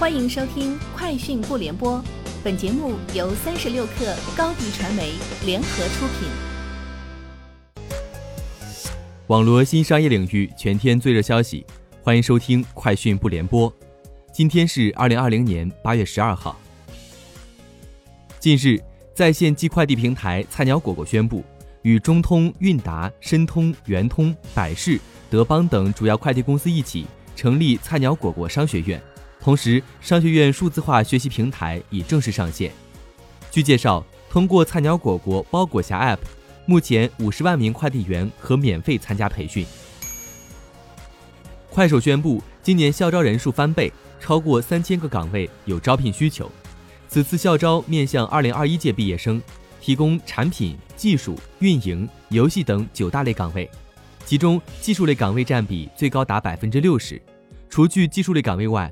欢迎收听《快讯不联播》，本节目由三十六克高低传媒联合出品。网罗新商业领域全天最热消息，欢迎收听《快讯不联播》。今天是二零二零年八月十二号。近日，在线寄快递平台菜鸟裹裹宣布，与中通、韵达、申通、圆通、百世、德邦等主要快递公司一起成立菜鸟裹裹商学院。同时，商学院数字化学习平台已正式上线。据介绍，通过菜鸟裹裹包裹侠 App，目前五十万名快递员可免费参加培训。快手宣布，今年校招人数翻倍，超过三千个岗位有招聘需求。此次校招面向二零二一届毕业生，提供产品、技术、运营、游戏等九大类岗位，其中技术类岗位占比最高达百分之六十。除去技术类岗位外，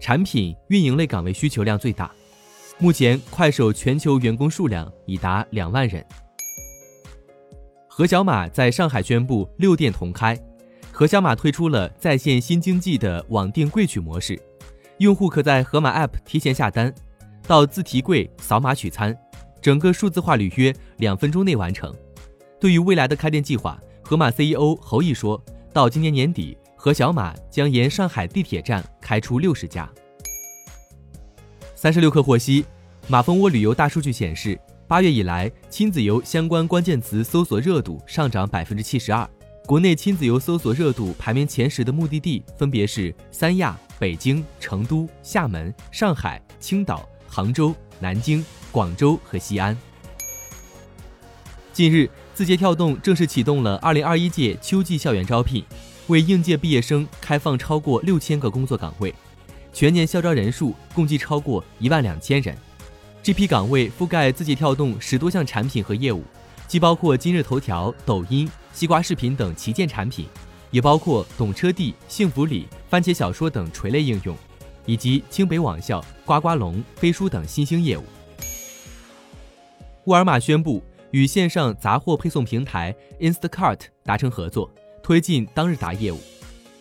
产品运营类岗位需求量最大，目前快手全球员工数量已达两万人。盒小马在上海宣布六店同开，盒小马推出了在线新经济的网订柜取模式，用户可在盒马 App 提前下单，到自提柜扫码取餐，整个数字化履约两分钟内完成。对于未来的开店计划，盒马 CEO 侯毅说到今年年底。和小马将沿上海地铁站开出六十家。三十六氪获悉，马蜂窝旅游大数据显示，八月以来亲子游相关关键词搜索热度上涨百分之七十二。国内亲子游搜索热度排名前十的目的地分别是三亚、北京、成都、厦门、上海、青岛、杭州、南京、广州和西安。近日，字节跳动正式启动了二零二一届秋季校园招聘。为应届毕业生开放超过六千个工作岗位，全年校招人数共计超过一万两千人。这批岗位覆盖字节跳动十多项产品和业务，既包括今日头条、抖音、西瓜视频等旗舰产品，也包括懂车帝、幸福里、番茄小说等垂类应用，以及清北网校、呱呱龙、飞书等新兴业务。沃尔玛宣布与线上杂货配送平台 Instacart 达成合作。推进当日达业务。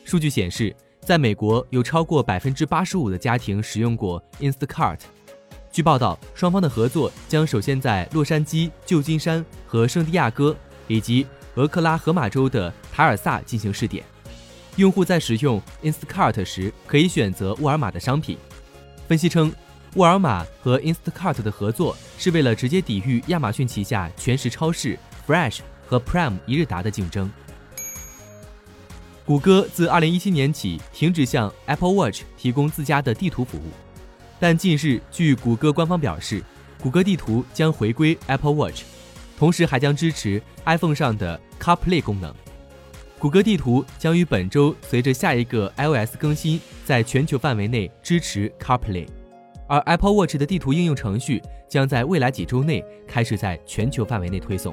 数据显示，在美国有超过百分之八十五的家庭使用过 Instacart。据报道，双方的合作将首先在洛杉矶、旧金山和圣地亚哥以及俄克拉荷马州的塔尔萨进行试点。用户在使用 Instacart 时可以选择沃尔玛的商品。分析称，沃尔玛和 Instacart 的合作是为了直接抵御亚马逊旗下全食超市 Fresh 和 Prime 一日达的竞争。谷歌自2017年起停止向 Apple Watch 提供自家的地图服务，但近日据谷歌官方表示，谷歌地图将回归 Apple Watch，同时还将支持 iPhone 上的 CarPlay 功能。谷歌地图将于本周随着下一个 iOS 更新，在全球范围内支持 CarPlay，而 Apple Watch 的地图应用程序将在未来几周内开始在全球范围内推送。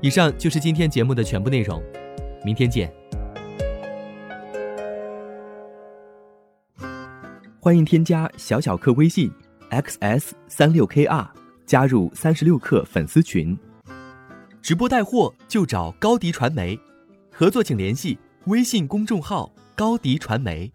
以上就是今天节目的全部内容。明天见。欢迎添加小小客微信 xs 三六 kr，加入三十六课粉丝群。直播带货就找高迪传媒，合作请联系微信公众号高迪传媒。